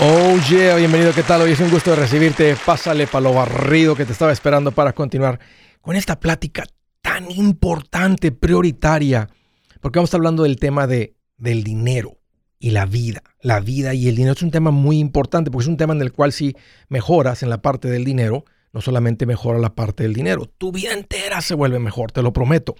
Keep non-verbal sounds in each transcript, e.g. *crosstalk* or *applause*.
Oh yeah, bienvenido, ¿qué tal? Hoy es un gusto recibirte. Pásale para lo barrido que te estaba esperando para continuar con esta plática tan importante, prioritaria, porque vamos a estar hablando del tema de, del dinero y la vida. La vida y el dinero es un tema muy importante porque es un tema en el cual si mejoras en la parte del dinero, no solamente mejora la parte del dinero, tu vida entera se vuelve mejor, te lo prometo.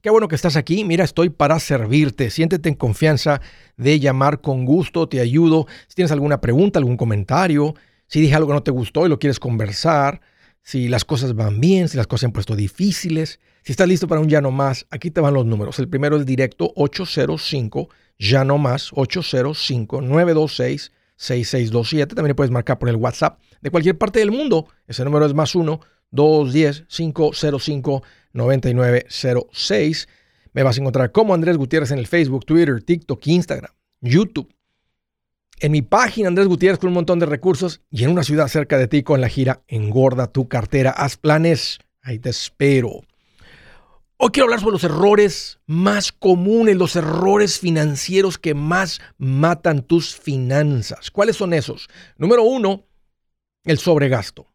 Qué bueno que estás aquí, mira, estoy para servirte, siéntete en confianza de llamar con gusto, te ayudo. Si tienes alguna pregunta, algún comentario, si dije algo que no te gustó y lo quieres conversar, si las cosas van bien, si las cosas se han puesto difíciles, si estás listo para un ya no más, aquí te van los números. El primero es directo 805 ya no más 805 926 6627. También puedes marcar por el WhatsApp de cualquier parte del mundo. Ese número es más 1 210 505 9906. Me vas a encontrar como Andrés Gutiérrez en el Facebook, Twitter, TikTok, Instagram, YouTube. En mi página Andrés Gutiérrez con un montón de recursos y en una ciudad cerca de ti con la gira Engorda tu cartera. Haz planes. Ahí te espero. Hoy quiero hablar sobre los errores más comunes, los errores financieros que más matan tus finanzas. ¿Cuáles son esos? Número uno, el sobregasto.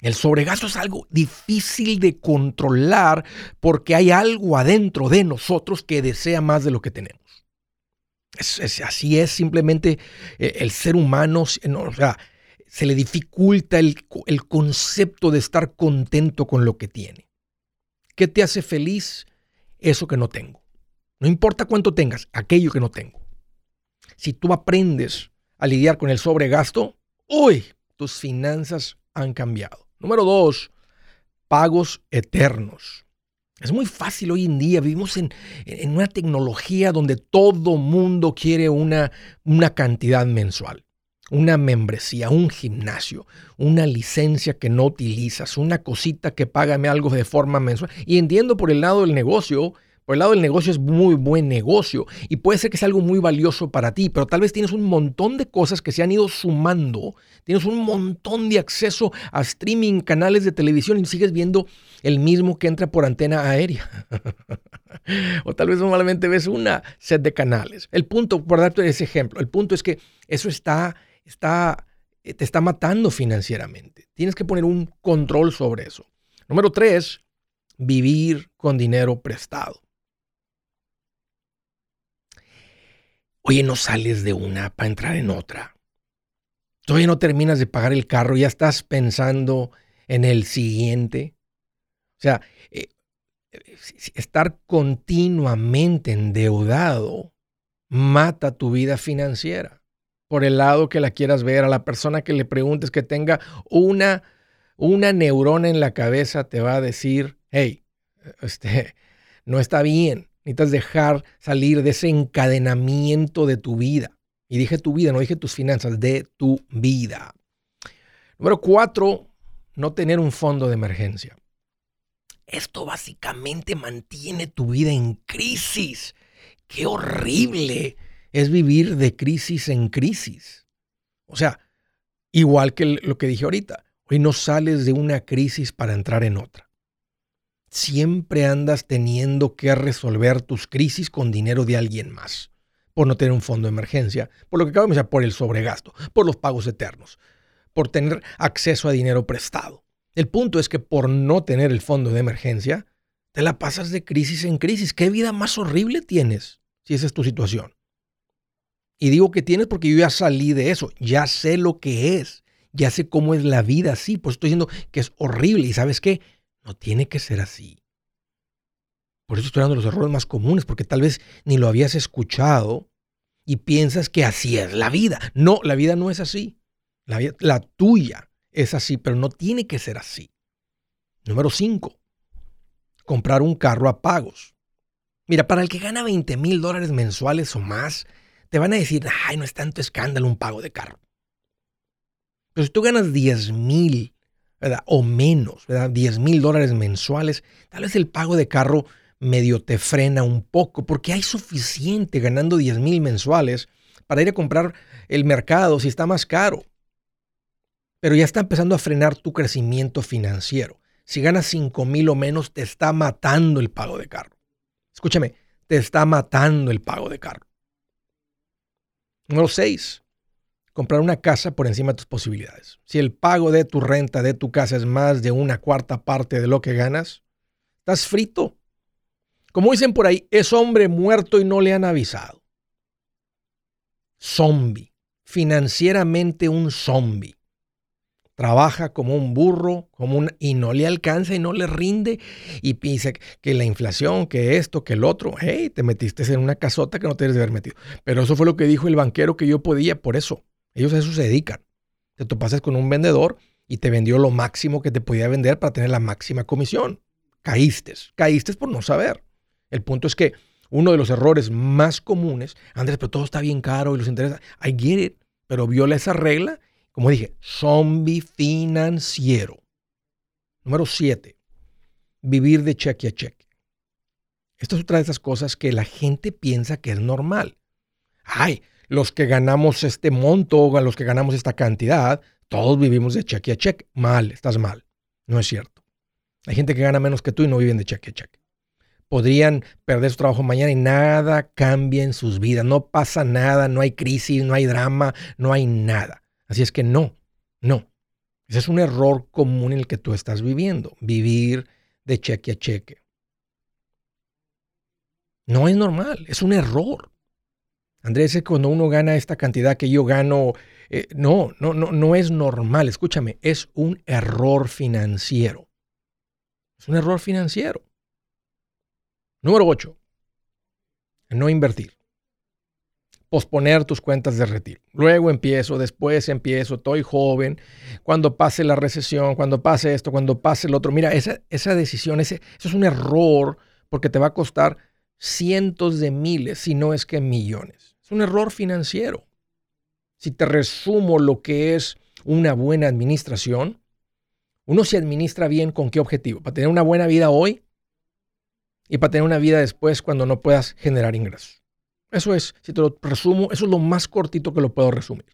El sobregasto es algo difícil de controlar porque hay algo adentro de nosotros que desea más de lo que tenemos. Así es simplemente eh, el ser humano, se le dificulta el concepto de estar contento con lo que tiene. ¿Qué te hace feliz? Eso que no tengo. No importa cuánto tengas, aquello que no tengo. Si tú aprendes a lidiar con el sobregasto, uy, tus finanzas han cambiado. Número dos, pagos eternos. Es muy fácil hoy en día, vivimos en, en una tecnología donde todo mundo quiere una, una cantidad mensual una membresía, un gimnasio, una licencia que no utilizas, una cosita que págame algo de forma mensual. Y entiendo por el lado del negocio, por el lado del negocio es muy buen negocio y puede ser que sea algo muy valioso para ti, pero tal vez tienes un montón de cosas que se han ido sumando, tienes un montón de acceso a streaming, canales de televisión y sigues viendo el mismo que entra por antena aérea. *laughs* o tal vez solamente ves una set de canales. El punto, por darte ese ejemplo, el punto es que eso está está, eh, te está matando financieramente. Tienes que poner un control sobre eso. Número tres, vivir con dinero prestado. Oye, no sales de una para entrar en otra. Todavía no terminas de pagar el carro, ya estás pensando en el siguiente. O sea, eh, estar continuamente endeudado mata tu vida financiera por el lado que la quieras ver, a la persona que le preguntes que tenga una, una neurona en la cabeza, te va a decir, hey, este, no está bien, necesitas dejar salir de ese encadenamiento de tu vida. Y dije tu vida, no dije tus finanzas, de tu vida. Número cuatro, no tener un fondo de emergencia. Esto básicamente mantiene tu vida en crisis. Qué horrible es vivir de crisis en crisis. O sea, igual que lo que dije ahorita, hoy no sales de una crisis para entrar en otra. Siempre andas teniendo que resolver tus crisis con dinero de alguien más, por no tener un fondo de emergencia, por lo que acabamos de decir, por el sobregasto, por los pagos eternos, por tener acceso a dinero prestado. El punto es que por no tener el fondo de emergencia, te la pasas de crisis en crisis. ¿Qué vida más horrible tienes si esa es tu situación? Y digo que tienes porque yo ya salí de eso, ya sé lo que es, ya sé cómo es la vida así, pues estoy diciendo que es horrible y sabes qué, no tiene que ser así. Por eso estoy hablando de los errores más comunes, porque tal vez ni lo habías escuchado y piensas que así es la vida. No, la vida no es así. La, la tuya es así, pero no tiene que ser así. Número 5. Comprar un carro a pagos. Mira, para el que gana 20 mil dólares mensuales o más, te van a decir, ay, no es tanto escándalo un pago de carro. Pero si tú ganas 10 mil, O menos, ¿verdad? 10 mil dólares mensuales, tal vez el pago de carro medio te frena un poco, porque hay suficiente ganando 10 mil mensuales para ir a comprar el mercado si está más caro. Pero ya está empezando a frenar tu crecimiento financiero. Si ganas 5 mil o menos, te está matando el pago de carro. Escúchame, te está matando el pago de carro. Número 6. Comprar una casa por encima de tus posibilidades. Si el pago de tu renta de tu casa es más de una cuarta parte de lo que ganas, estás frito. Como dicen por ahí, es hombre muerto y no le han avisado. Zombie. Financieramente un zombie. Trabaja como un burro, como un, y no le alcanza y no le rinde. Y dice que la inflación, que esto, que el otro. Hey, te metiste en una casota que no te debes de haber metido. Pero eso fue lo que dijo el banquero que yo podía, por eso. Ellos a eso se dedican. Te topases con un vendedor y te vendió lo máximo que te podía vender para tener la máxima comisión. Caíste. Caíste por no saber. El punto es que uno de los errores más comunes, Andrés, pero todo está bien caro y los intereses, I get it, pero viola esa regla, como dije, zombie financiero. Número siete, vivir de cheque a cheque. Esto es otra de esas cosas que la gente piensa que es normal. Ay, los que ganamos este monto o los que ganamos esta cantidad, todos vivimos de cheque a cheque. Mal, estás mal. No es cierto. Hay gente que gana menos que tú y no viven de cheque a cheque. Podrían perder su trabajo mañana y nada cambia en sus vidas. No pasa nada, no hay crisis, no hay drama, no hay nada. Así es que no, no. Ese es un error común en el que tú estás viviendo, vivir de cheque a cheque. No es normal, es un error. Andrés, cuando uno gana esta cantidad que yo gano, eh, no, no, no, no es normal. Escúchame, es un error financiero. Es un error financiero. Número 8. No invertir. Posponer tus cuentas de retiro. Luego empiezo, después empiezo, estoy joven. Cuando pase la recesión, cuando pase esto, cuando pase el otro. Mira, esa, esa decisión, ese, eso es un error porque te va a costar cientos de miles, si no es que millones un error financiero. Si te resumo lo que es una buena administración, uno se administra bien con qué objetivo? Para tener una buena vida hoy y para tener una vida después cuando no puedas generar ingresos. Eso es, si te lo resumo, eso es lo más cortito que lo puedo resumir.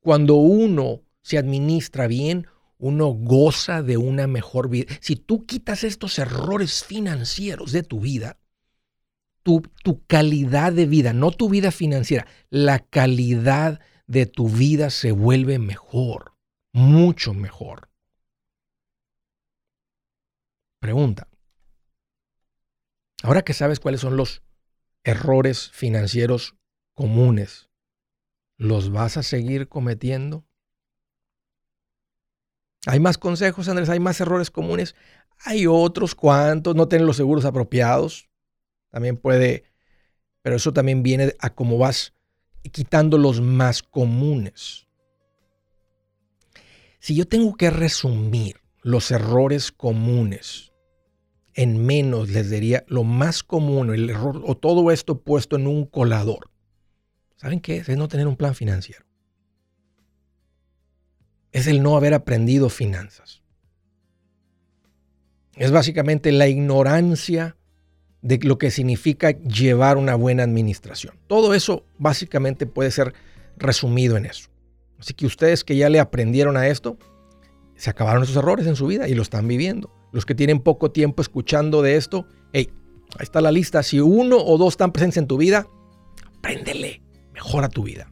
Cuando uno se administra bien, uno goza de una mejor vida. Si tú quitas estos errores financieros de tu vida, tu, calidad de vida, no tu vida financiera, la calidad de tu vida se vuelve mejor, mucho mejor. Pregunta. Ahora que sabes cuáles son los errores financieros comunes, ¿los vas a seguir cometiendo? Hay más consejos, Andrés, hay más errores comunes. Hay otros cuantos, no tener los seguros apropiados, también puede, pero eso también viene a cómo vas quitando los más comunes. Si yo tengo que resumir los errores comunes en menos, les diría lo más común, el error o todo esto puesto en un colador. ¿Saben qué es? Es no tener un plan financiero. Es el no haber aprendido finanzas. Es básicamente la ignorancia de lo que significa llevar una buena administración. Todo eso básicamente puede ser resumido en eso. Así que ustedes que ya le aprendieron a esto, se acabaron esos errores en su vida y lo están viviendo. Los que tienen poco tiempo escuchando de esto, hey, ahí está la lista. Si uno o dos están presentes en tu vida, apréndele, mejora tu vida.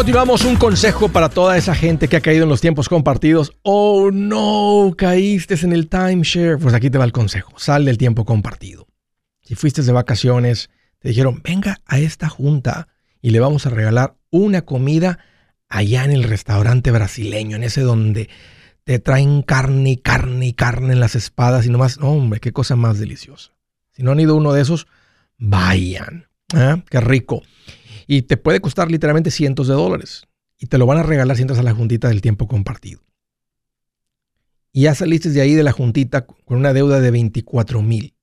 Continuamos un consejo para toda esa gente que ha caído en los tiempos compartidos. Oh no, caíste en el timeshare. Pues aquí te va el consejo. Sal del tiempo compartido. Si fuiste de vacaciones, te dijeron, venga a esta junta y le vamos a regalar una comida allá en el restaurante brasileño, en ese donde te traen carne y carne y carne en las espadas y nomás, hombre, qué cosa más deliciosa. Si no han ido uno de esos, vayan. ¿eh? Qué rico. Y te puede costar literalmente cientos de dólares. Y te lo van a regalar si entras a la juntita del tiempo compartido. Y ya saliste de ahí de la juntita con una deuda de 24 mil.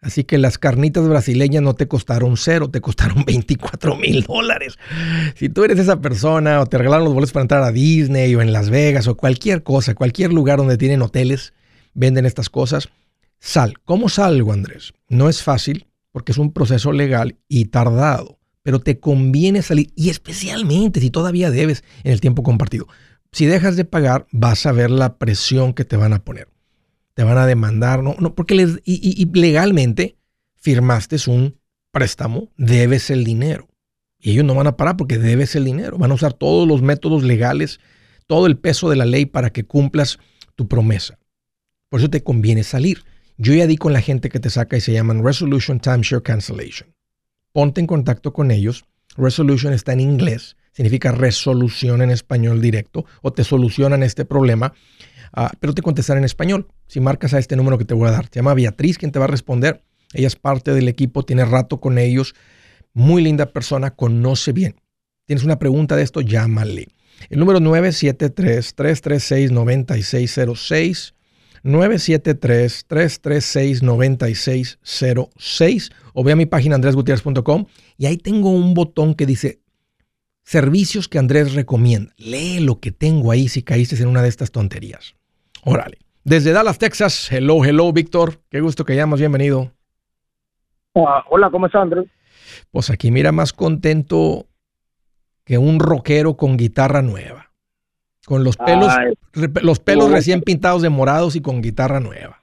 Así que las carnitas brasileñas no te costaron cero, te costaron *laughs* 24 mil dólares. Si tú eres esa persona o te regalaron los boletos para entrar a Disney o en Las Vegas o cualquier cosa, cualquier lugar donde tienen hoteles, venden estas cosas, sal. ¿Cómo salgo, Andrés? No es fácil porque es un proceso legal y tardado pero te conviene salir, y especialmente si todavía debes en el tiempo compartido. Si dejas de pagar, vas a ver la presión que te van a poner. Te van a demandar, no, no porque les, y, legalmente firmaste un préstamo, debes el dinero. Y ellos no van a parar porque debes el dinero. Van a usar todos los métodos legales, todo el peso de la ley para que cumplas tu promesa. Por eso te conviene salir. Yo ya di con la gente que te saca y se llaman Resolution Timeshare Cancellation ponte en contacto con ellos. Resolution está en inglés, significa resolución en español directo, o te solucionan este problema, ah, pero te contestan en español. Si marcas a este número que te voy a dar, se llama Beatriz, quien te va a responder. Ella es parte del equipo, tiene rato con ellos, muy linda persona, conoce bien. Tienes una pregunta de esto, llámale. El número 973-336-9606. 973-336-9606 o ve a mi página andresgutierrez.com y ahí tengo un botón que dice servicios que Andrés recomienda. Lee lo que tengo ahí si caíste en una de estas tonterías. Órale. Desde Dallas, Texas. Hello, hello, Víctor. Qué gusto que llamas. Bienvenido. Ah, hola, ¿cómo estás, Andrés? Pues aquí mira más contento que un rockero con guitarra nueva. Con los pelos, los pelos recién pintados de morados y con guitarra nueva.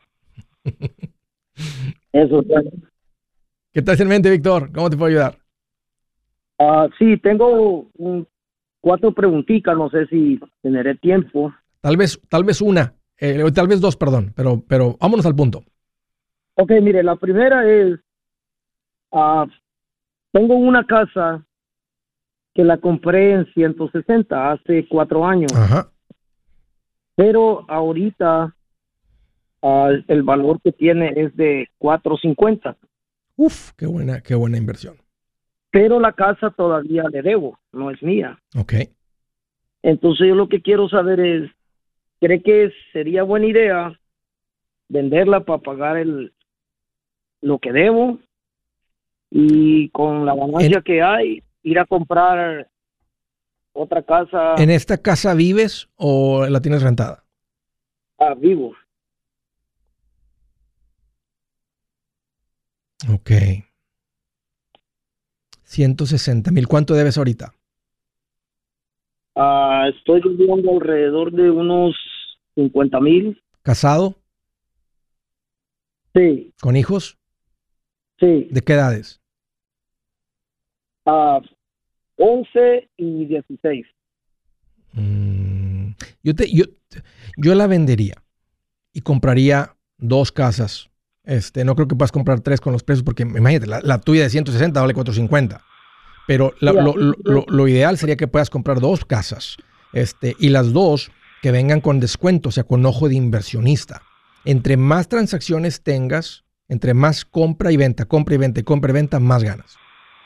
*laughs* Eso, ¿Qué tal en mente, Víctor? ¿Cómo te puedo ayudar? Ah, sí, tengo cuatro preguntitas, no sé si tendré tiempo. Tal vez, tal vez una, eh, tal vez dos, perdón, pero, pero vámonos al punto. Ok, mire, la primera es, uh, tengo una casa que la compré en 160 hace cuatro años. Ajá. Pero ahorita uh, el valor que tiene es de 450. Uf, qué buena, qué buena inversión. Pero la casa todavía le debo, no es mía. Ok. Entonces yo lo que quiero saber es, ¿cree que sería buena idea venderla para pagar el lo que debo y con la ganancia que hay ir a comprar otra casa? ¿En esta casa vives o la tienes rentada? Ah, vivo. Ok. 160 mil. ¿Cuánto debes ahorita? Ah, estoy viviendo alrededor de unos 50 mil. ¿Casado? Sí. ¿Con hijos? Sí. ¿De qué edades? A 11 y 16. Mm, yo, te, yo, yo la vendería y compraría dos casas. Este, no creo que puedas comprar tres con los precios porque imagínate, la, tuya de 160 vale 450. Pero lo, lo, lo, ideal sería que puedas comprar dos casas este, y las dos que vengan con descuento, o sea, con ojo de inversionista. Entre más transacciones tengas, entre más compra y venta, compra y venta, compra y venta, más ganas.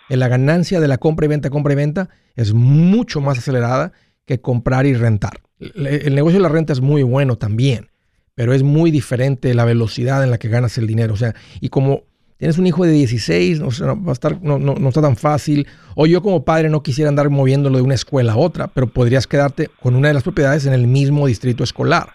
En la ganancia de la compra y venta, compra y venta es mucho más acelerada que comprar y rentar. El negocio de la renta es muy bueno también, pero es muy diferente la velocidad en la que ganas el dinero. O sea, y como tienes un hijo de 16, no, va a estar, no, no, no, está tan fácil. O yo como padre no quisiera andar moviéndolo de una escuela a otra, pero podrías quedarte con una de las propiedades en el mismo distrito escolar.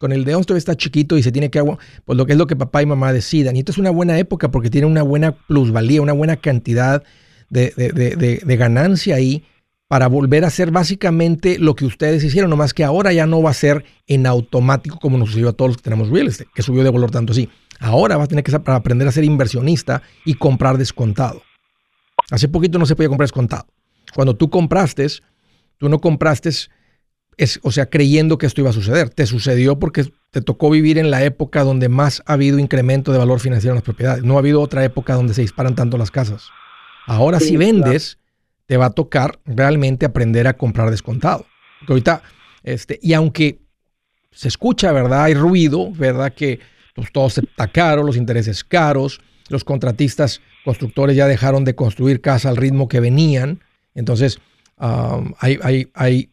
Con el de 11 está chiquito y se tiene que, pues lo que es lo que papá y mamá decidan. Y esto es una buena época porque tiene una buena plusvalía, una buena cantidad de ganancia ahí para volver a hacer básicamente lo que ustedes hicieron, nomás que ahora ya no va a ser en automático como nos sucedió a todos los que tenemos real estate, que subió de valor tanto así. Ahora vas a tener que aprender a ser inversionista y comprar descontado. Hace poquito no se podía comprar descontado. Cuando tú compraste, tú no compraste, es, o sea, creyendo que esto iba a suceder. Te sucedió porque te tocó vivir en la época donde más ha habido incremento de valor financiero en las propiedades. No ha habido otra época donde se disparan tanto las casas. Ahora si vendes, te va a tocar realmente aprender a comprar descontado. Porque ahorita, este, y aunque se escucha, ¿verdad? Hay ruido, ¿verdad? Que pues, todo está caro, los intereses caros, los contratistas, constructores ya dejaron de construir casa al ritmo que venían. Entonces, hay, hay, hay,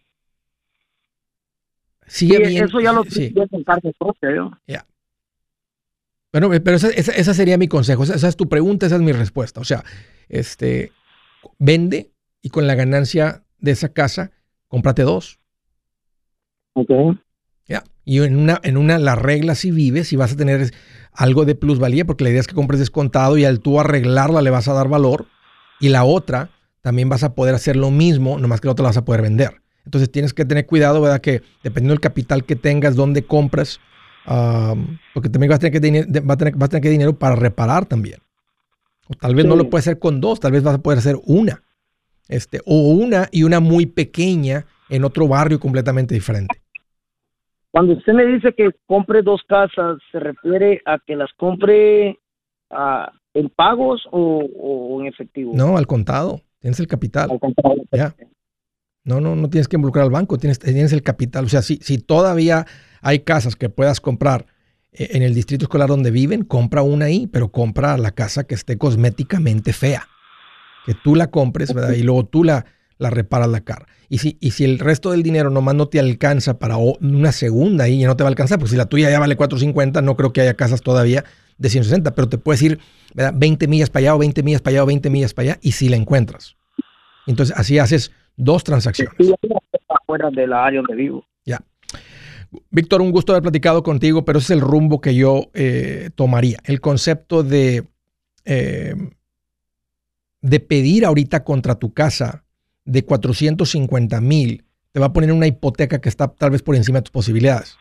sigue bien. Eso ya lo sí. propio. Ya. Bueno, pero esa, esa, sería mi consejo. Esa, esa, es tu pregunta, esa es mi respuesta. O sea, este, vende, y con la ganancia de esa casa, cómprate dos. Ok. Ya. Y en una, en una, la regla si vives y vas a tener algo de plusvalía, porque la idea es que compres descontado y al tú arreglarla le vas a dar valor. Y la otra, también vas a poder hacer lo mismo, nomás que la otra la vas a poder vender. Entonces tienes que tener cuidado, ¿verdad? Que dependiendo del capital que tengas, dónde compras, porque también vas a, tener que, vas, a tener, vas a tener que dinero para reparar también. O tal vez no lo puedes hacer con dos, tal vez vas a poder hacer una. Este, o una y una muy pequeña en otro barrio completamente diferente. Cuando usted me dice que compre dos casas, ¿se refiere a que las compre ah, en pagos o, en efectivo? No, al contado. Tienes el capital. Ya. No, no, no tienes que involucrar al banco, tienes, tienes el capital. O sea, si, si todavía hay casas que puedas comprar eh, en el distrito escolar donde viven, compra una ahí, pero compra la casa que esté cosméticamente fea que tú la compres, ¿verdad? Y luego tú la, la reparas la cara. Y si, y si el resto del dinero nomás no te alcanza para una segunda y no te va a alcanzar, porque si la tuya ya vale 450, no creo que haya casas todavía de 160, pero te puedes ir ¿verdad? 20 millas para allá o 20 millas para allá o 20 millas para allá y si la encuentras. Entonces así haces dos transacciones. Fuera de la área donde vivo. Ya. Víctor, un gusto haber platicado contigo, pero ese es el rumbo que yo eh, tomaría. El concepto de eh, de pedir ahorita contra tu casa de 450 mil, te va a poner una hipoteca que está tal vez por encima de tus posibilidades.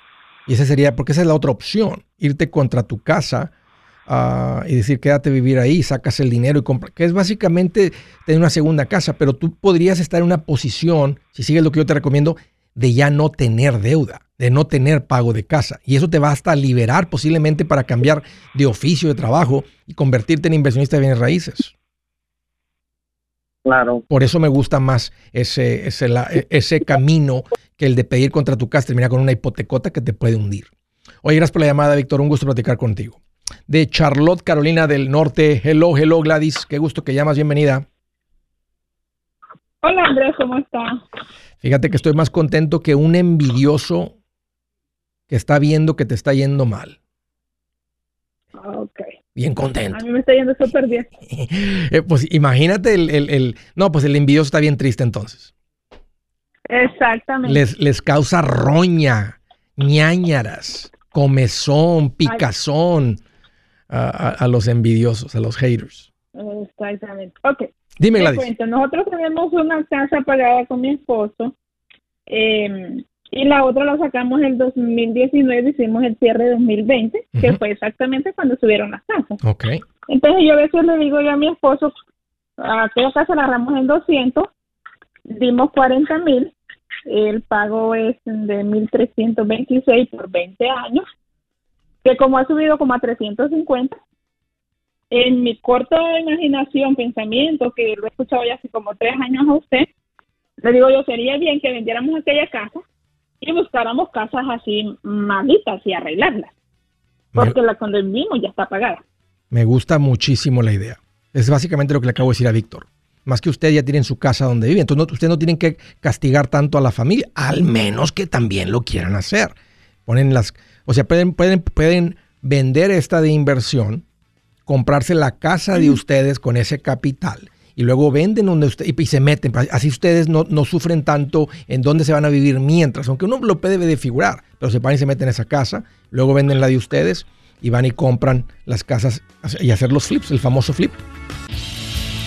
Y esa sería, porque esa es la otra opción, irte contra tu casa ah, y decir, quédate a vivir ahí, sacas el dinero y compras, que es básicamente tener una segunda casa, pero tú podrías estar en una posición, si sigues lo que yo te recomiendo, de ya no tener deuda, de no tener pago de casa. Y eso te va hasta liberar posiblemente para cambiar de oficio, de trabajo y convertirte en inversionista de bienes raíces. Claro. Por eso me gusta más ese, ese, ese camino que el de pedir contra tu casa termina con una hipotecota que te puede hundir. Oye, gracias por la llamada, Víctor. Un gusto platicar contigo. De Charlotte, Carolina del Norte. Hello, hello, Gladys. Qué gusto que llamas. Bienvenida. Hola, Andrés. ¿Cómo estás? Fíjate que estoy más contento que un envidioso que está viendo que te está yendo mal. Ok. Bien contento. A mí me está yendo súper bien. *laughs* Eh, pues imagínate el, el, No, pues el envidioso está bien triste entonces. Exactamente. Les, les causa roña, ñañaras, comezón, picazón a, los envidiosos, a los haters. Exactamente. Ok. Dime, Gladys. Nosotros tenemos una casa pagada con mi esposo. Eh, y la otra la sacamos en el 2019, hicimos el cierre de 2020, que fue exactamente cuando subieron las casas. Ok. Entonces yo a veces le digo yo a mi esposo, aquella casa la agarramos en 200, dimos 40 mil, el pago es de 1.326 por 20 años, que como ha subido como a 350, en mi corta imaginación, pensamiento, que lo he escuchado ya hace como tres años a usted, le digo yo, sería bien que vendiéramos aquella casa y buscáramos casas así malitas y arreglarlas, porque la cuando vivimos ya está pagada. Me gusta muchísimo la idea. Es básicamente lo que le acabo de decir a Víctor. Más que usted ya tiene su casa donde vive. Entonces, no, usted no tienen que castigar tanto a la familia, al menos que también lo quieran hacer. Ponen las, o sea, pueden, pueden, pueden vender esta de inversión, comprarse la casa de ustedes con ese capital y luego venden donde usted y, se meten. Así ustedes no, no, sufren tanto en dónde se van a vivir mientras, aunque uno lo debe de figurar, pero se van y se meten en esa casa, luego venden la de ustedes y van y compran las casas y hacer los flips, el famoso flip.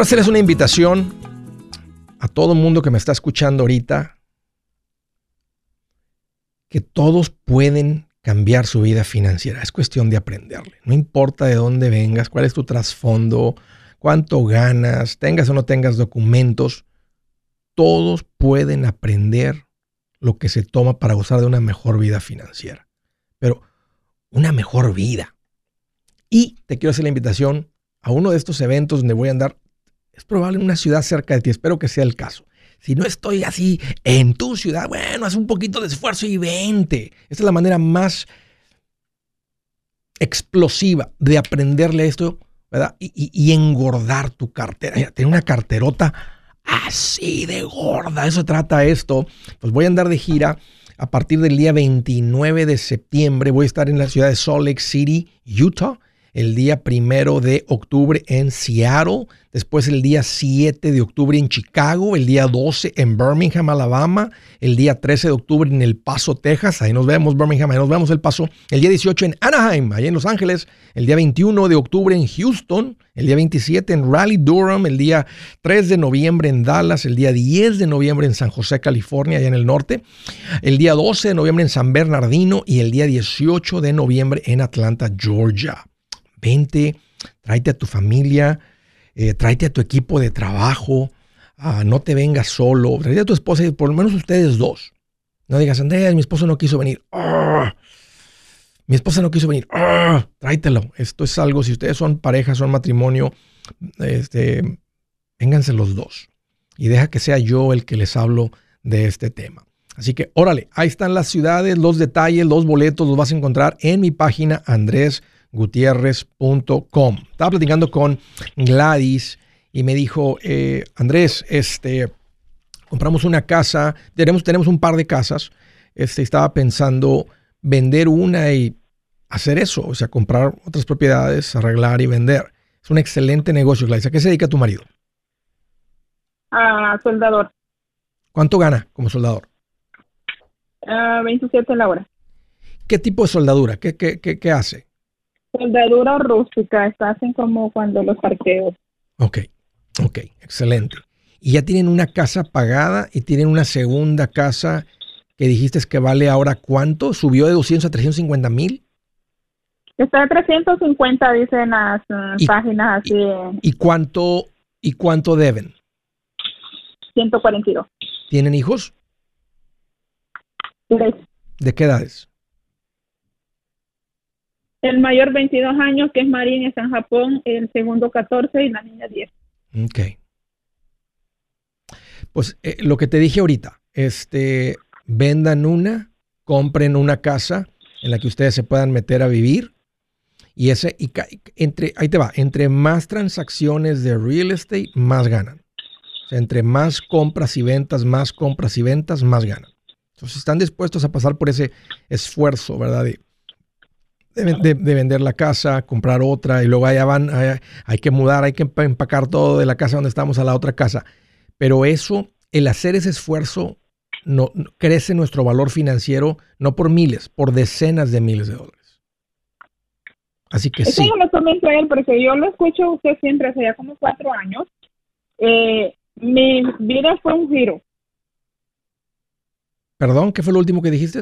Quiero hacerles una invitación a todo mundo que me está escuchando ahorita, que todos pueden cambiar su vida financiera. Es cuestión de aprenderle. No importa de dónde vengas, cuál es tu trasfondo, cuánto ganas, tengas o no tengas documentos, todos pueden aprender lo que se toma para gozar de una mejor vida financiera. Pero una mejor vida. Y te quiero hacer la invitación a uno de estos eventos donde voy a andar es probable en una ciudad cerca de ti. Espero que sea el caso. Si no estoy así en tu ciudad, bueno, haz un poquito de esfuerzo y vente. Esta es la manera más explosiva de aprenderle esto, ¿verdad? Y, engordar tu cartera. tener una carterota así de gorda. Eso trata esto. Pues voy a andar de gira a partir del día 29 de septiembre. Voy a estar en la ciudad de Salt Lake City, Utah el día primero de octubre en Seattle, después el día 7 de octubre en Chicago, el día 12 en Birmingham, Alabama, el día 13 de octubre en El Paso, Texas, ahí nos vemos Birmingham, ahí nos vemos El Paso, el día 18 en Anaheim, ahí en Los Ángeles, el día 21 de octubre en Houston, el día 27 en Raleigh, Durham, el día 3 de noviembre en Dallas, el día 10 de noviembre en San José, California, allá en el norte, el día 12 de noviembre en San Bernardino y el día 18 de noviembre en Atlanta, Georgia vente, tráete a tu familia, eh, tráete a tu equipo de trabajo, ah, no te vengas solo, tráete a tu esposa y por lo menos ustedes dos. No digas, Andrés, mi esposo no quiso venir. Mi esposa no quiso venir. Ah, tráetelo. Esto es algo, si ustedes son pareja, son matrimonio, este, vénganse los dos. Y deja que sea yo el que les hablo de este tema. Así que, órale, ahí están las ciudades, los detalles, los boletos, los vas a encontrar en mi página Andrés gutierrez.com. Estaba platicando con Gladys y me dijo, eh, Andrés, este, compramos una casa, tenemos, tenemos un par de casas, este, estaba pensando vender una y hacer eso, o sea, comprar otras propiedades, arreglar y vender. Es un excelente negocio, Gladys. ¿A qué se dedica tu marido? A soldador. ¿Cuánto gana como soldador? 27 la hora. ¿Qué tipo de soldadura? ¿Qué, qué, qué, qué hace? Soldadura rústica, está hacen como cuando los parqueos. Ok, ok, excelente. Y ya tienen una casa pagada y tienen una segunda casa que dijiste que vale ahora cuánto? ¿Subió de 200 a 350 mil? Está de 350, dicen las uh, páginas así. ¿Y cuánto, ¿Y cuánto deben? 142. ¿Tienen hijos? Tres. ¿De qué edades? El mayor 22 años, que es Marín, está en Japón. El segundo 14 y la niña 10. Ok. Pues eh, lo que te dije ahorita, este, vendan una, compren una casa en la que ustedes se puedan meter a vivir. Y ese, y, entre, ahí te va, entre más transacciones de real estate, más ganan. O sea, entre más compras y ventas, más compras y ventas, más ganan. Entonces están dispuestos a pasar por ese esfuerzo, ¿verdad? De, vender la casa, comprar otra y luego allá van, hay, que mudar, hay que empacar todo de la casa donde estamos a la otra casa. Pero eso, el hacer ese esfuerzo, no, crece nuestro valor financiero no por miles, por decenas de miles de dólares. Así que sí. Eso lo comento a él porque yo lo escucho a usted siempre hace ya como cuatro años. Eh, mi vida fue un giro. Perdón, ¿qué fue lo último que dijiste?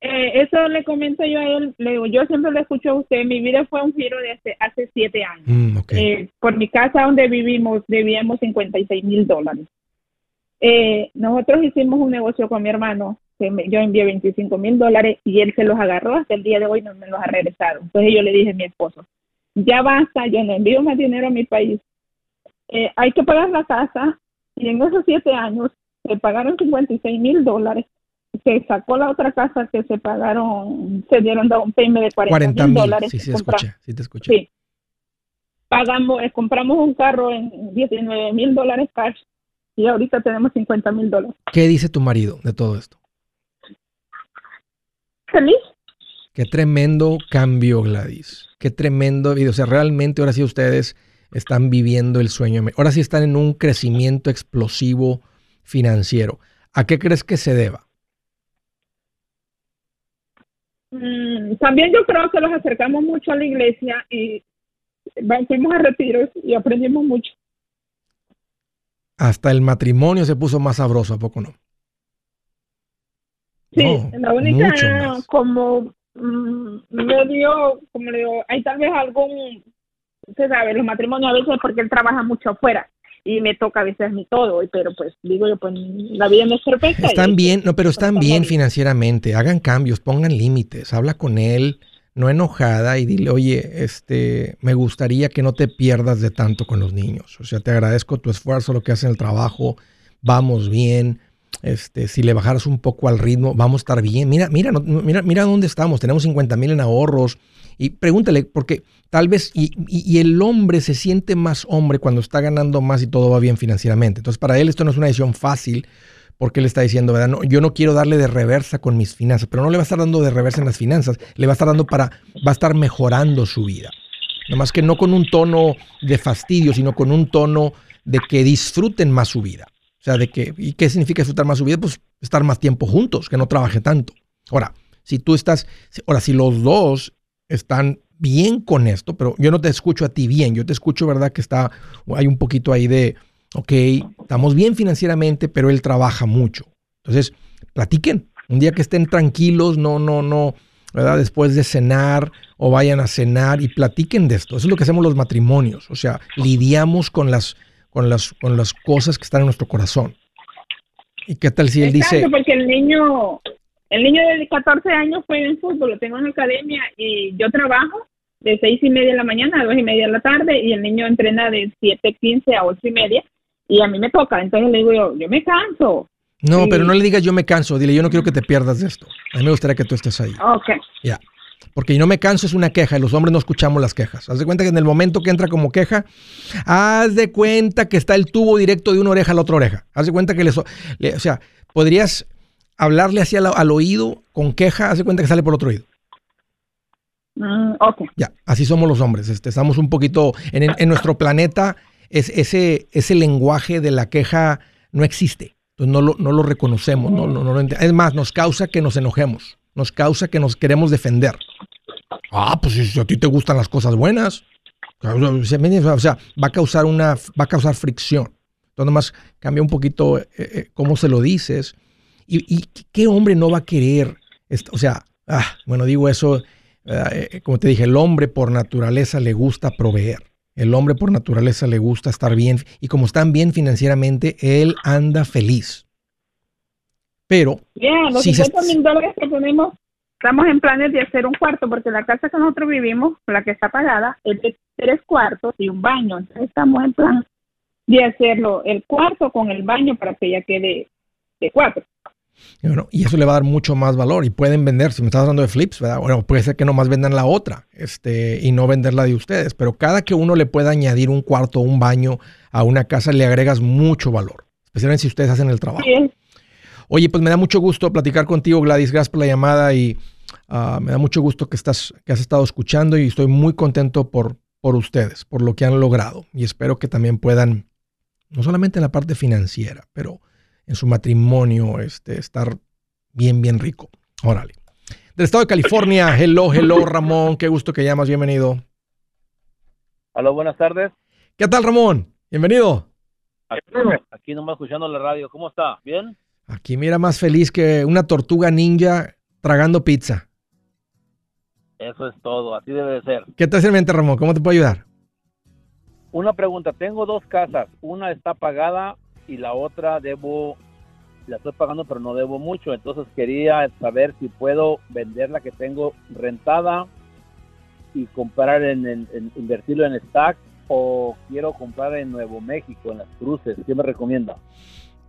Eh, eso le comento yo a él, le digo, yo siempre le escucho a usted, mi vida fue un giro de hace, hace siete años. Mm, eh, por mi casa donde vivimos debíamos 56 mil dólares. Eh, nosotros hicimos un negocio con mi hermano, que yo envié 25 mil dólares y él se los agarró, hasta el día de hoy no me los ha regresado. Entonces yo le dije a mi esposo, ya basta, yo no envío más dinero a mi país, hay que pagar la casa y en esos siete años se pagaron 56 mil dólares se sacó la otra casa que se pagaron, se dieron un payment de 40 mil dólares. Sí, sí, escuché, sí te escuché. Sí. Pagamos, eh, compramos un carro en 19 mil dólares cash y ahorita tenemos 50 mil dólares. ¿Qué dice tu marido de todo esto? Feliz. Qué tremendo cambio, Gladys. Qué tremendo O sea, realmente ahora sí ustedes están viviendo el sueño. Ahora sí están en un crecimiento explosivo financiero. ¿A qué crees que se deba? Mm, también yo creo que los acercamos mucho a la iglesia y fuimos a retiros y aprendimos mucho. Hasta el matrimonio se puso más sabroso, ¿a poco no? Sí, la única como mm, medio, como le digo, hay tal vez algún, usted sabe, los matrimonios a veces porque él trabaja mucho afuera y me toca a veces mi todo, pero pues digo yo, pues la vida no es perfecta. Están bien, no, pero están bien financieramente, hagan cambios, pongan límites, habla con él, no enojada y dile, oye, este, me gustaría que no te pierdas de tanto con los niños, o sea, te agradezco tu esfuerzo, lo que haces en el trabajo, vamos bien, este, si le bajaras un poco al ritmo, vamos a estar bien. Mira, mira, mira, mira dónde estamos. Tenemos 50 mil en ahorros. Y pregúntale, porque tal vez, y, el hombre se siente más hombre cuando está ganando más y todo va bien financieramente. Entonces, para él esto no es una decisión fácil, porque él está diciendo, ¿verdad? Yo no quiero darle de reversa con mis finanzas, pero no le va a estar dando de reversa en las finanzas, le va a estar dando para, va a estar mejorando su vida. Nada más que no con un tono de fastidio, sino con un tono de que disfruten más su vida. O sea, de que, ¿y qué significa disfrutar más su vida? Pues estar más tiempo juntos, que no trabaje tanto. Ahora, si tú estás, ahora, si los dos están bien con esto, pero yo no te escucho a ti bien, yo te escucho, ¿verdad? Que está, hay un poquito ahí de, ok, estamos bien financieramente, pero él trabaja mucho. Entonces, platiquen. Un día que estén tranquilos, no, no, no, ¿verdad? Después de cenar o vayan a cenar y platiquen de esto. Eso es lo que hacemos los matrimonios. O sea, lidiamos con las, con las, con las cosas que están en nuestro corazón. ¿Y qué tal si él dice... Porque el niño, el niño de 14 años fue en fútbol, lo tengo en la academia y yo trabajo de seis y media de la mañana a dos y media de la tarde y el niño entrena de siete quince a ocho y media y a mí me toca. Entonces le digo yo, yo me canso. No, pero no le digas yo me canso, dile yo no quiero que te pierdas de esto. A mí me gustaría que tú estés ahí. Ok. Ya. Porque yo no me canso es una queja y los hombres no escuchamos las quejas. Haz de cuenta que en el momento que entra como queja, haz de cuenta que está el tubo directo de una oreja a la otra oreja. Haz de cuenta que les, o sea, podrías hablarle así al, oído con queja, haz de cuenta que sale por otro oído. Mm, ya, así somos los hombres. Este, estamos un poquito en, nuestro planeta. Es, ese, ese lenguaje de la queja no existe. Entonces no lo, no lo reconocemos. No, no, no, es más, nos causa que nos enojemos. Nos causa que nos queremos defender. Ah, pues si a ti te gustan las cosas buenas. O sea, va a causar una, va a causar fricción. Entonces, nomás cambia un poquito eh, eh, cómo se lo dices. Y, qué hombre no va a querer? O sea, ah, bueno, digo eso, Eh, como te dije, el hombre por naturaleza le gusta proveer. El hombre por naturaleza le gusta estar bien. Y como están bien financieramente, él anda feliz. Pero... Yeah, los 50 mil dólares que tenemos, estamos en planes de hacer un cuarto, porque la casa que nosotros vivimos, la que está pagada, es de tres cuartos y un baño. Entonces estamos en plan de hacerlo el cuarto con el baño para que ya quede de cuatro. y eso le va a dar mucho más valor y pueden vender, si me estás hablando de flips, ¿verdad? Bueno, puede ser que nomás vendan la otra este, y no vender la de ustedes, pero cada que uno le pueda añadir un cuarto o un baño a una casa le agregas mucho valor, especialmente si ustedes hacen el trabajo. Oye, pues me da mucho gusto platicar contigo, Gladys, gracias por la llamada y ah, me da mucho gusto que, estás, que has estado escuchando y estoy muy contento por, por ustedes, por lo que han logrado y espero que también puedan, no solamente en la parte financiera, pero en su matrimonio, este, estar bien, bien rico. Órale. Del estado de California, hello, hello, Ramón, qué gusto que llamas, bienvenido. Hola, buenas tardes. ¿Qué tal, Ramón? Bienvenido. Aquí, nomás escuchando la radio, ¿cómo está? ¿Bien? Aquí mira más feliz que una tortuga ninja tragando pizza. Eso es todo, así debe de ser. ¿Qué te hace en mente, Ramón? ¿Cómo te puedo ayudar? Una pregunta, tengo dos casas, una está pagada y la otra debo, la estoy pagando pero no debo mucho, entonces quería saber si puedo vender la que tengo rentada y comprar en, en, invertirlo en stock o quiero comprar en Nuevo México, en las cruces, ¿qué me recomienda?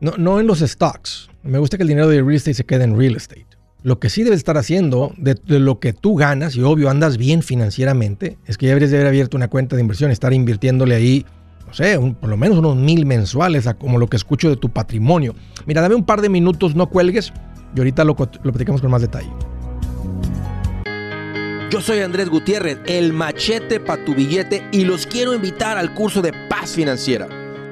No, no en los stocks. Me gusta que el dinero de real estate se quede en real estate. Lo que sí debes estar haciendo de, lo que tú ganas, y obvio andas bien financieramente, es que ya deberías de haber abierto una cuenta de inversión, estar invirtiéndole ahí no sé, por lo menos unos mil mensuales, como lo que escucho de tu patrimonio. Mira, dame un par de minutos, no cuelgues, y ahorita lo, lo platicamos con más detalle. Yo soy Andrés Gutiérrez, el machete para tu billete, y los quiero invitar al curso de paz financiera.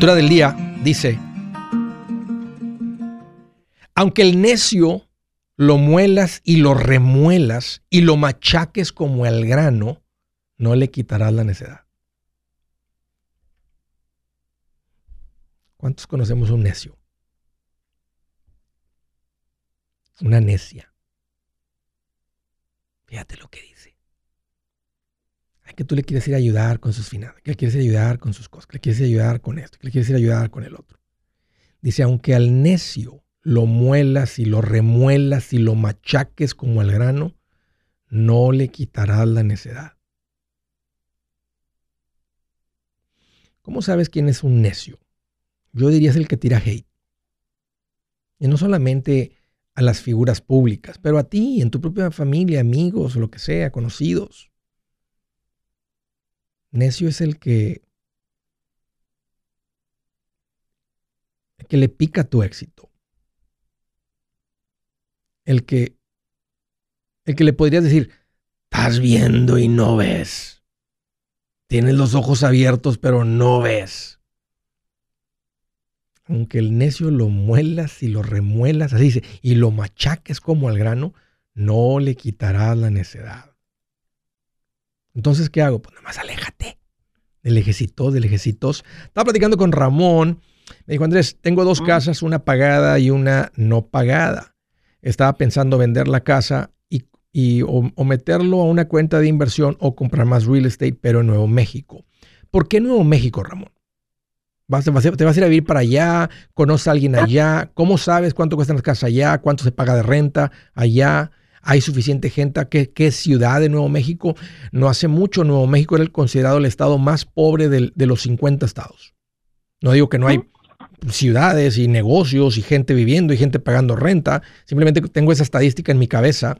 Escritura del día dice, aunque el necio lo muelas y lo remuelas y lo machaques como el grano, no le quitarás la necedad. ¿Cuántos conocemos un necio? Una necia. Fíjate lo que dice que tú le quieres ir a ayudar con sus finanzas, que le quieres ir a ayudar con sus cosas, que le quieres ir a ayudar con esto, que le quieres ir a ayudar con el otro. Dice, aunque al necio lo muelas y lo remuelas y lo machaques como el grano, no le quitarás la necedad. ¿Cómo sabes quién es un necio? Yo diría es el que tira hate. Y no solamente a las figuras públicas, pero a ti, en tu propia familia, amigos, lo que sea, conocidos. Necio es el que, el que le pica tu éxito. El que, el que le podrías decir, estás viendo y no ves. Tienes los ojos abiertos pero no ves. Aunque el necio lo muelas y lo remuelas, así dice, y lo machaques como al grano, no le quitarás la necedad. Entonces, ¿qué hago? Pues nada más aléjate del ejército, del ejército. Estaba platicando con Ramón. Me dijo, Andrés, tengo dos casas, una pagada y una no pagada. Estaba pensando vender la casa y, o, meterlo a una cuenta de inversión o comprar más real estate, pero en Nuevo México. ¿Por qué Nuevo México, Ramón? Vas, te vas a ir a vivir para allá, conoces a alguien allá, ¿cómo sabes cuánto cuestan las casas allá, cuánto se paga de renta allá? ¿Hay suficiente gente? ¿Qué, qué ciudad de Nuevo México? No hace mucho Nuevo México era el considerado el estado más pobre de los 50 estados. No digo que no hay ciudades y negocios y gente viviendo y gente pagando renta. Simplemente tengo esa estadística en mi cabeza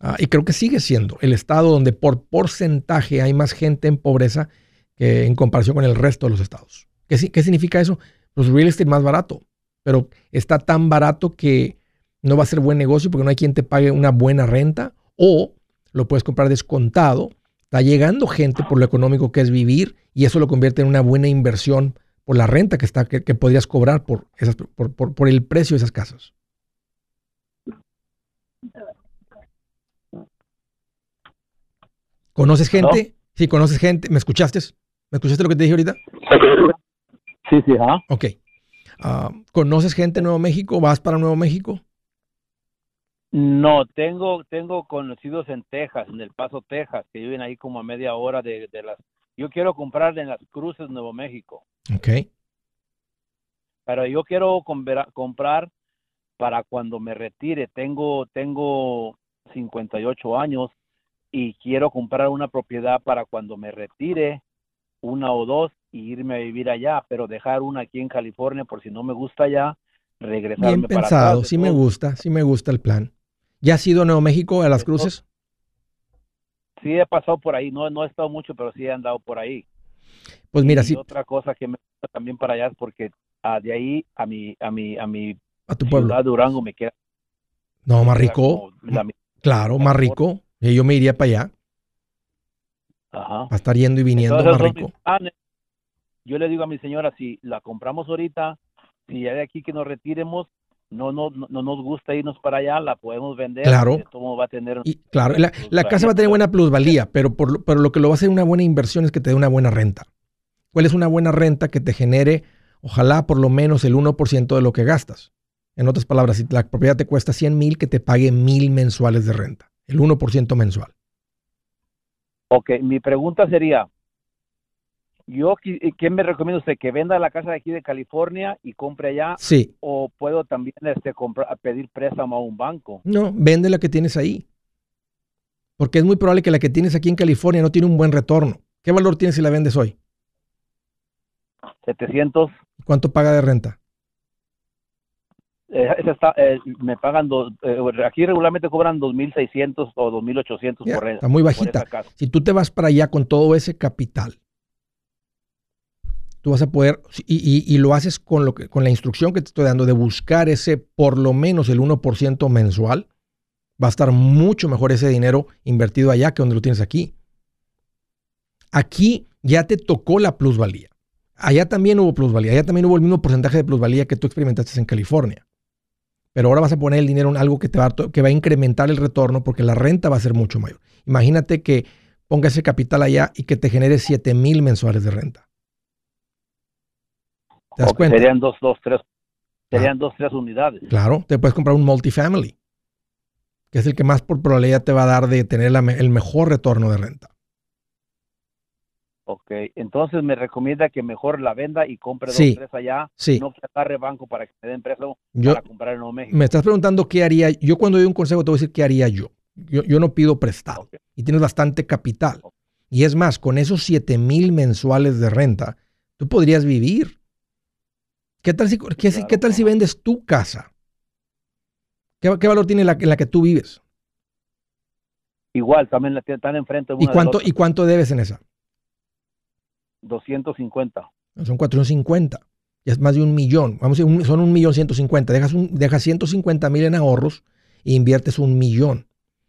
ah, y creo que sigue siendo el estado donde por porcentaje hay más gente en pobreza que en comparación con el resto de los estados. ¿Qué, qué significa eso? Pues real estate más barato, pero está tan barato que no va a ser buen negocio porque no hay quien te pague una buena renta o lo puedes comprar descontado. Está llegando gente por lo económico que es vivir y eso lo convierte en una buena inversión por la renta que, está, que, podrías cobrar por, esas, por, por, el precio de esas casas. ¿Conoces gente? Sí, conoces gente. ¿Me escuchaste? ¿Me escuchaste lo que te dije ahorita? Sí, sí, ajá. Ok. Ah, ¿Conoces gente en Nuevo México? ¿Vas para Nuevo México? No, tengo tengo conocidos en Texas, en El Paso, Texas, que viven ahí como a media hora de, de las... Yo quiero comprar en las cruces Nuevo México. Ok. Pero yo quiero comprar para cuando me retire. Tengo, tengo 58 años y quiero comprar una propiedad para cuando me retire, una o dos, y irme a vivir allá, pero dejar una aquí en California por si no me gusta allá, regresarme Bien pensado, sí me gusta, sí me gusta el plan. ¿Ya has ido a Nuevo México a las cruces? Sí, he pasado por ahí, no, no he estado mucho, pero sí he andado por ahí. Pues mira, y Otra cosa que me gusta también para allá es porque ah, de ahí a mi, a mi, a mi a tu pueblo. ciudad Durango me queda. No, más rico. claro, más rico. Y yo me iría para allá. Ajá. a estar yendo y viniendo más rico. Yo le digo a mi señora, si la compramos ahorita, si ya de aquí que nos retiremos, no, no, no nos gusta irnos para allá, la podemos vender. Claro. va a tener y, claro, la, la, casa va a tener buena plusvalía, pero, por, pero lo que lo va a hacer una buena inversión es que te dé una buena renta. ¿Cuál es una buena renta que te genere, ojalá, por lo menos el 1% de lo que gastas? En otras palabras, si la propiedad te cuesta 100 mil, que te pague mil mensuales de renta, el 1% mensual. Ok, mi pregunta sería, yo, ¿qué me recomienda usted? ¿Que venda la casa de aquí de California y compre allá? Sí. ¿O puedo también este, comprar, pedir préstamo a un banco? No, vende la que tienes ahí. Porque es muy probable que la que tienes aquí en California no tiene un buen retorno. ¿Qué valor tiene si la vendes hoy? 700. ¿Cuánto paga de renta? Eh, está, eh, me pagan, dos, eh, aquí regularmente cobran 2.600 o 2.800 por renta. Está muy bajita. Si tú te vas para allá con todo ese capital, tú vas a poder, y, lo haces con, lo que, con la instrucción que te estoy dando de buscar ese por lo menos el 1% mensual, va a estar mucho mejor ese dinero invertido allá que donde lo tienes aquí. Aquí ya te tocó la plusvalía. Allá también hubo plusvalía, allá también hubo el mismo porcentaje de plusvalía que tú experimentaste en California. Pero ahora vas a poner el dinero en algo que, te va, que va a incrementar el retorno porque la renta va a ser mucho mayor. Imagínate que pongas ese capital allá y que te genere 7 mil mensuales de renta. Serían dos, dos, tres, serían dos, tres unidades. Claro, te puedes comprar un multifamily, que es el que más por probabilidad te va a dar de tener el mejor retorno de renta. Ok, entonces me recomienda que mejor la venda y compre dos, tres allá, sí. no que agarre banco para que me den préstamo para comprar en Nuevo México. Me estás preguntando qué haría, yo cuando doy un consejo te voy a decir qué haría yo. Yo, yo no pido prestado y tienes bastante capital. Y es más, con esos 7 mil mensuales de renta, tú podrías vivir ¿Qué tal si, qué, tal si vendes tu casa? ¿Qué, valor tiene la, en la que tú vives? Igual, también la están enfrente. ¿Y cuánto, ¿Y cuánto debes en esa? 250. Son 450. Ya es más de un millón. Vamos a decir, son un millón 150. Dejas, un, dejas 150 mil en ahorros e inviertes un millón.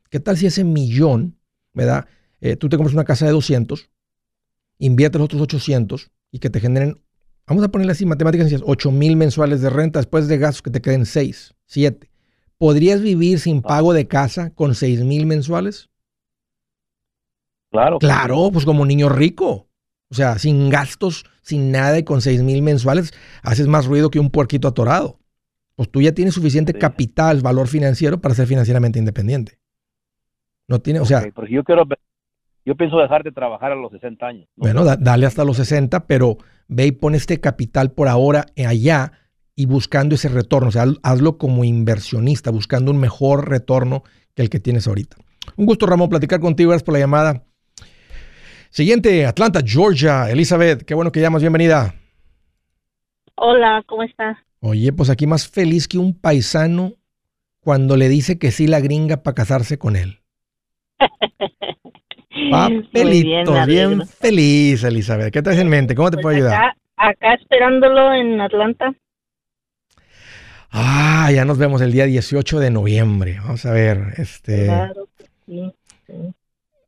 ¿Qué tal si ese millón, ¿verdad? Eh, tú te compras una casa de 200, inviertes los otros 800 y que te generen vamos a ponerle así, matemáticas 8 mil mensuales de renta después de gastos que te queden 6, 7. ¿Podrías vivir sin ah. pago de casa con 6 mil mensuales? Claro. Claro, pues como niño rico. O sea, sin gastos, sin nada y con 6 mil mensuales, haces más ruido que un puerquito atorado. Pues tú ya tienes suficiente capital, valor financiero para ser financieramente independiente. No tiene, o sea. yo quiero, yo pienso dejar de trabajar a los 60 años. Bueno, dale hasta los 60, pero ve y pon este capital por ahora allá y buscando ese retorno. O sea, hazlo como inversionista, buscando un mejor retorno que el que tienes ahorita. Un gusto, Ramón, platicar contigo. Gracias por la llamada. Siguiente, Atlanta, Georgia. Elizabeth, qué bueno que llamas. Bienvenida. Hola, ¿cómo estás? Oye, pues aquí más feliz que un paisano cuando le dice que sí la gringa para casarse con él. *laughs* Papelito, bien, feliz, Elizabeth. ¿Qué traes en mente? ¿Cómo te puedo pues ayudar? Acá, esperándolo en Atlanta. Ah, ya nos vemos el día 18 de noviembre. Vamos a ver, este. Claro, sí,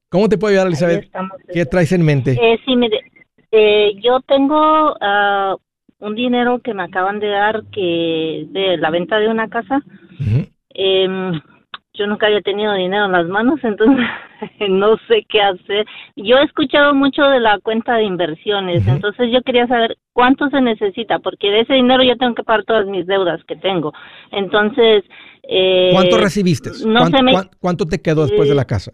¿Cómo te puedo ayudar, Elizabeth? ¿Qué traes en mente? Eh, sí, mire, eh, yo tengo uh, un dinero que me acaban de dar que de la venta de una casa. eh, yo nunca había tenido dinero en las manos, entonces *laughs* no sé qué hacer. Yo he escuchado mucho de la cuenta de inversiones, entonces yo quería saber cuánto se necesita, porque de ese dinero yo tengo que pagar todas mis deudas que tengo. Entonces... Eh, ¿Cuánto recibiste? No ¿Cuánto, ¿Cuánto te quedó después de la casa?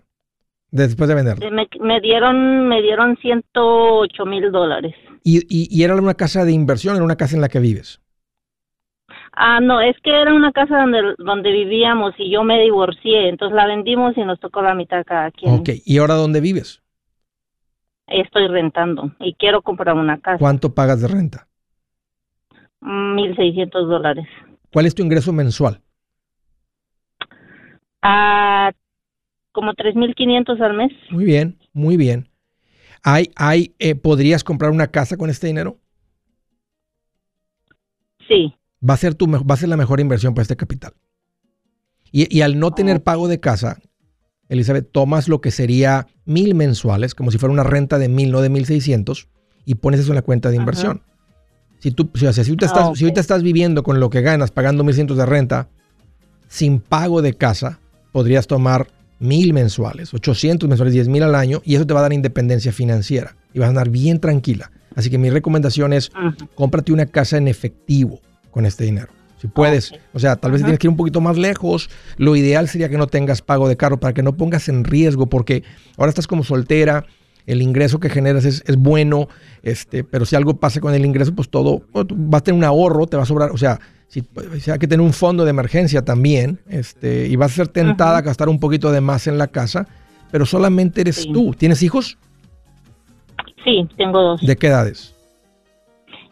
Después de venderla. Me, me, dieron me dieron 108 mil dólares. ¿Y, y, ¿Y era una casa de inversión? ¿Era una casa en la que vives? Ah, no, es que era una casa donde, donde vivíamos y yo me divorcié, entonces la vendimos y nos tocó la mitad cada quien. Ok, ¿y ahora dónde vives? Estoy rentando y quiero comprar una casa. ¿Cuánto pagas de renta? Mil seiscientos dólares. ¿Cuál es tu ingreso mensual? Ah, como tres mil quinientos al mes. Muy bien, muy bien. ¿Hay, hay, eh, ¿Podrías comprar una casa con este dinero? Sí va a ser, tu, va a ser la mejor inversión para este capital. Y, al no tener pago de casa, Elizabeth, tomas lo que sería mil mensuales, como si fuera una renta de mil, no de mil seiscientos, y pones eso en la cuenta de inversión. Si tú, si, si, estás, ah, si ahorita estás viviendo con lo que ganas, pagando mil cientos de renta, sin pago de casa, podrías tomar mil mensuales, 800 mensuales, 10 mil al año, y eso te va a dar independencia financiera y vas a andar bien tranquila. Así que mi recomendación es, cómprate una casa en efectivo con este dinero. Si puedes, o sea, tal vez tienes que ir un poquito más lejos. Lo ideal sería que no tengas pago de carro para que no pongas en riesgo, porque ahora estás como soltera, el ingreso que generas es, bueno, este, pero si algo pasa con el ingreso, pues todo, vas a tener un ahorro, te va a sobrar, o sea, si, hay que tener un fondo de emergencia también, este, y vas a ser tentada a gastar un poquito de más en la casa, pero solamente eres tú. ¿Tienes hijos? Sí, tengo dos. ¿De qué edades?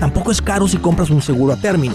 Tampoco es caro si compras un seguro a término.